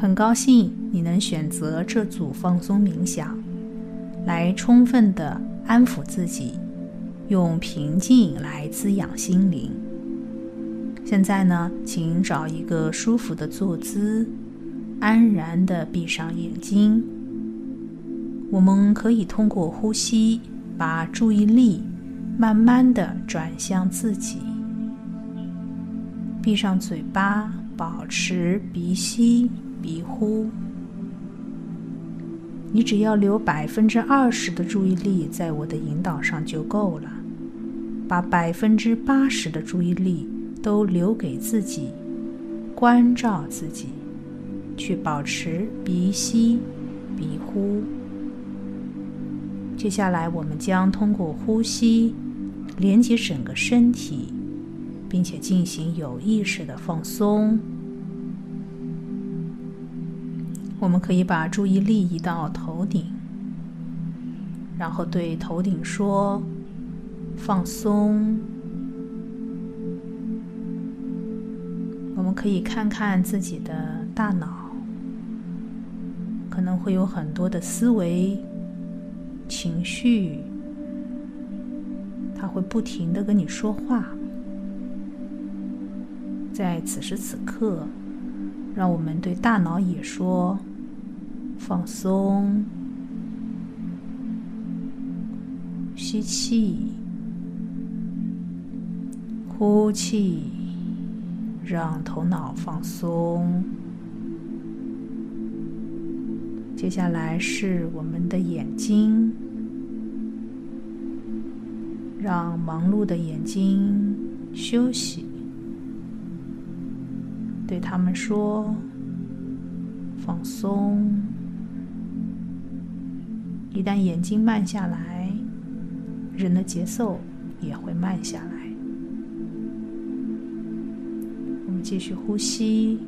很高兴你能选择这组放松冥想，来充分的安抚自己，用平静来滋养心灵。现在呢，请找一个舒服的坐姿，安然的闭上眼睛。我们可以通过呼吸，把注意力慢慢的转向自己。闭上嘴巴，保持鼻吸。鼻呼，你只要留百分之二十的注意力在我的引导上就够了，把百分之八十的注意力都留给自己，关照自己，去保持鼻吸、鼻呼。接下来，我们将通过呼吸连接整个身体，并且进行有意识的放松。我们可以把注意力移到头顶，然后对头顶说：“放松。”我们可以看看自己的大脑，可能会有很多的思维、情绪，它会不停的跟你说话。在此时此刻，让我们对大脑也说。放松，吸气，呼气，让头脑放松。接下来是我们的眼睛，让忙碌的眼睛休息，对他们说：“放松。”一旦眼睛慢下来，人的节奏也会慢下来。我们继续呼吸，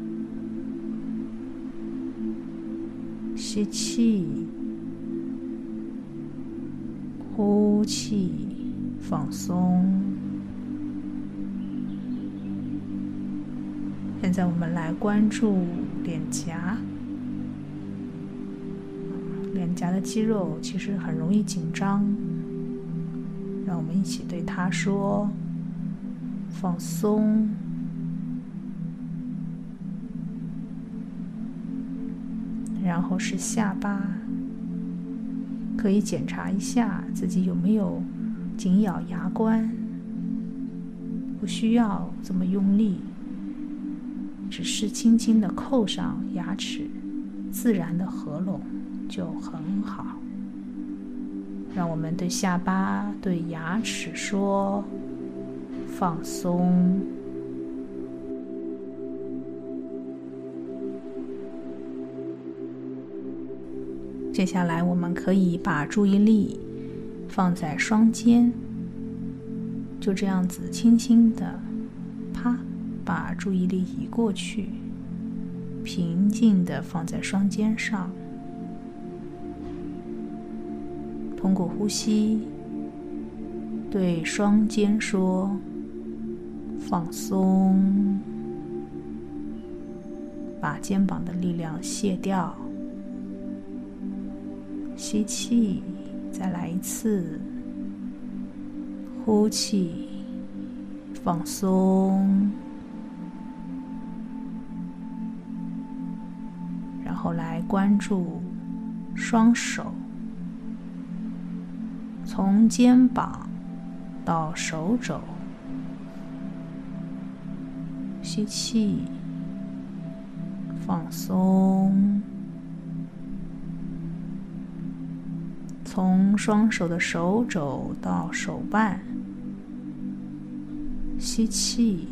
吸气，呼气，放松。现在我们来关注脸颊。脸颊的肌肉其实很容易紧张，让我们一起对他说：“放松。”然后是下巴，可以检查一下自己有没有紧咬牙关，不需要这么用力，只是轻轻的扣上牙齿，自然的合拢。就很好。让我们对下巴、对牙齿说：“放松。”接下来，我们可以把注意力放在双肩，就这样子轻轻的，啪，把注意力移过去，平静的放在双肩上。通过呼吸，对双肩说：“放松，把肩膀的力量卸掉。”吸气，再来一次。呼气，放松。然后来关注双手。从肩膀到手肘，吸气，放松。从双手的手肘到手腕，吸气，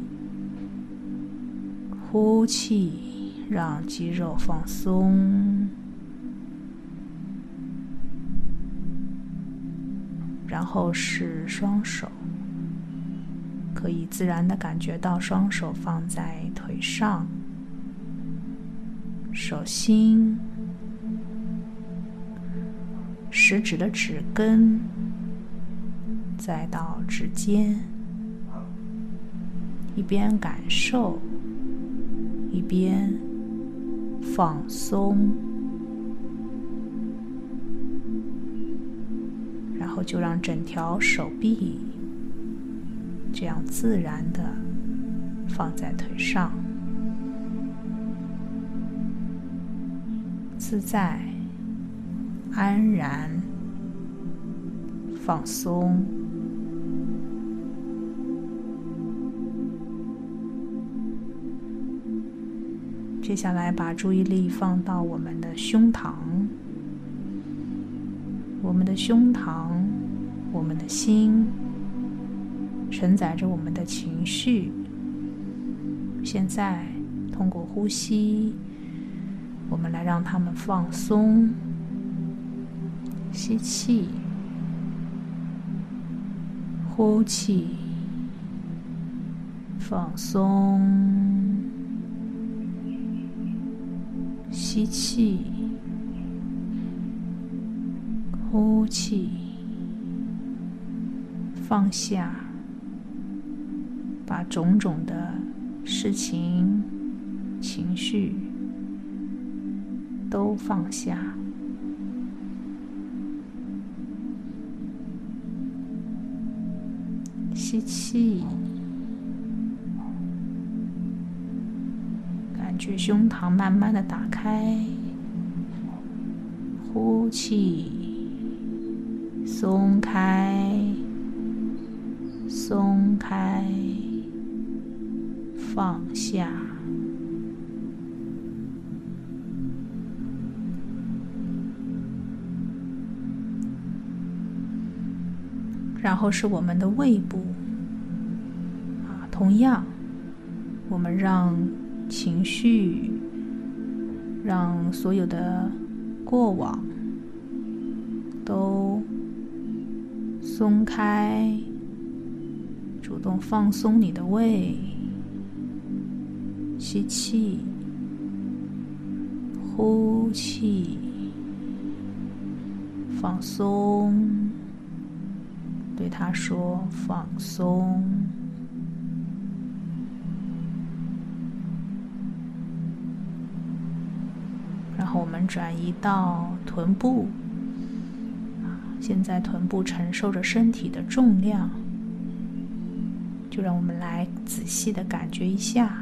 呼气，让肌肉放松。然后是双手，可以自然的感觉到双手放在腿上，手心、食指的指根，再到指尖，一边感受，一边放松，后就让整条手臂这样自然的放在腿上，自在、安然、放松。接下来，把注意力放到我们的胸膛，我们的胸膛，我们的心，承载着我们的情绪。现在，通过呼吸，我们来让它们放松。吸气，呼气，放松。吸气，呼气，放下，把种种的事情、情绪都放下。吸气。感觉胸膛慢慢的打开，呼气，松开，松开，放下。然后是我们的胃部，啊，同样，我们让。情绪，让所有的过往都松开，主动放松你的胃，吸气，呼气，放松，对他说放松。然后我们转移到臀部，现在臀部承受着身体的重量，就让我们来仔细的感觉一下，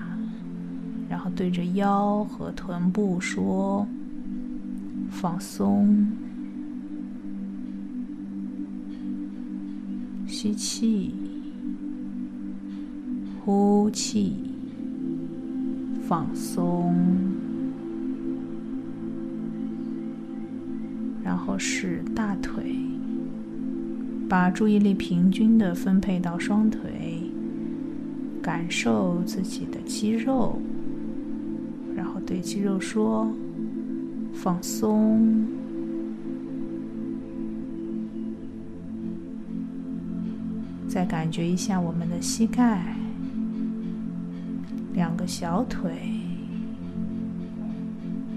然后对着腰和臀部说：“放松，吸气，呼气，放松。”然后是大腿，把注意力平均的分配到双腿，感受自己的肌肉，然后对肌肉说：“放松。”再感觉一下我们的膝盖，两个小腿，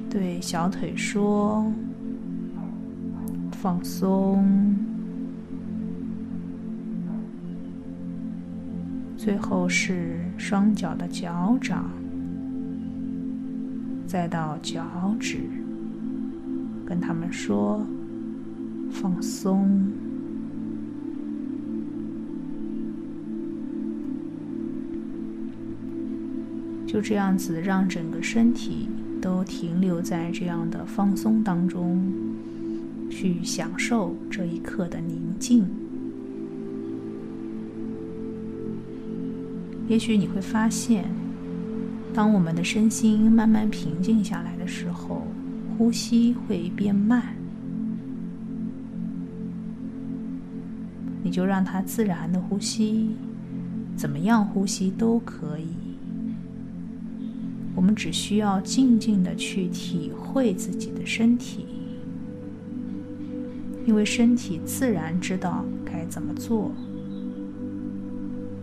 对小腿说。放松，最后是双脚的脚掌，再到脚趾，跟他们说放松，就这样子，让整个身体都停留在这样的放松当中。去享受这一刻的宁静。也许你会发现，当我们的身心慢慢平静下来的时候，呼吸会变慢。你就让它自然的呼吸，怎么样呼吸都可以。我们只需要静静的去体会自己的身体。因为身体自然知道该怎么做，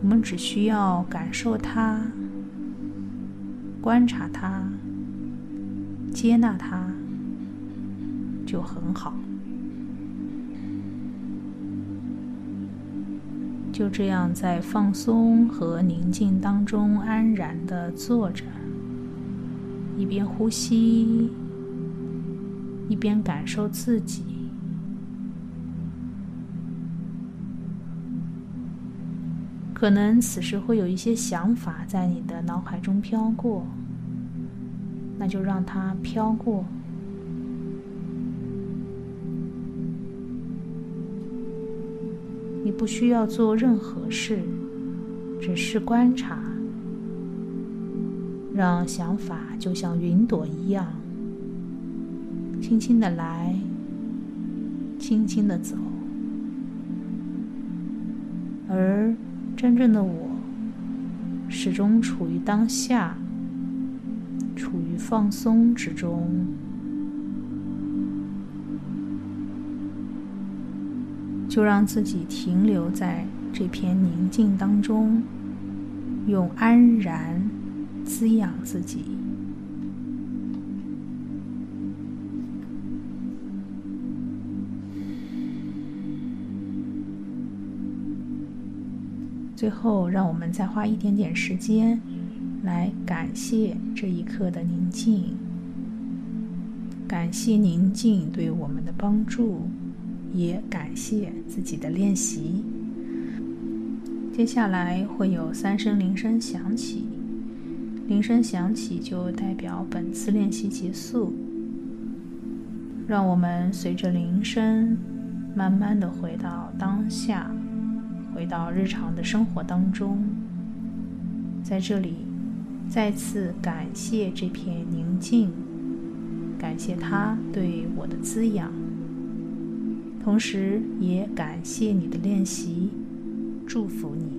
我们只需要感受它、观察它、接纳它，就很好。就这样在放松和宁静当中安然的坐着，一边呼吸，一边感受自己。可能此时会有一些想法在你的脑海中飘过，那就让它飘过。你不需要做任何事，只是观察，让想法就像云朵一样，轻轻的来，轻轻的走，而。真正的我，始终处于当下，处于放松之中。就让自己停留在这片宁静当中，用安然滋养自己。最后，让我们再花一点点时间，来感谢这一刻的宁静，感谢宁静对我们的帮助，也感谢自己的练习。接下来会有三声铃声响起，铃声响起就代表本次练习结束。让我们随着铃声，慢慢的回到当下。回到日常的生活当中，在这里再次感谢这片宁静，感谢它对我的滋养，同时也感谢你的练习，祝福你。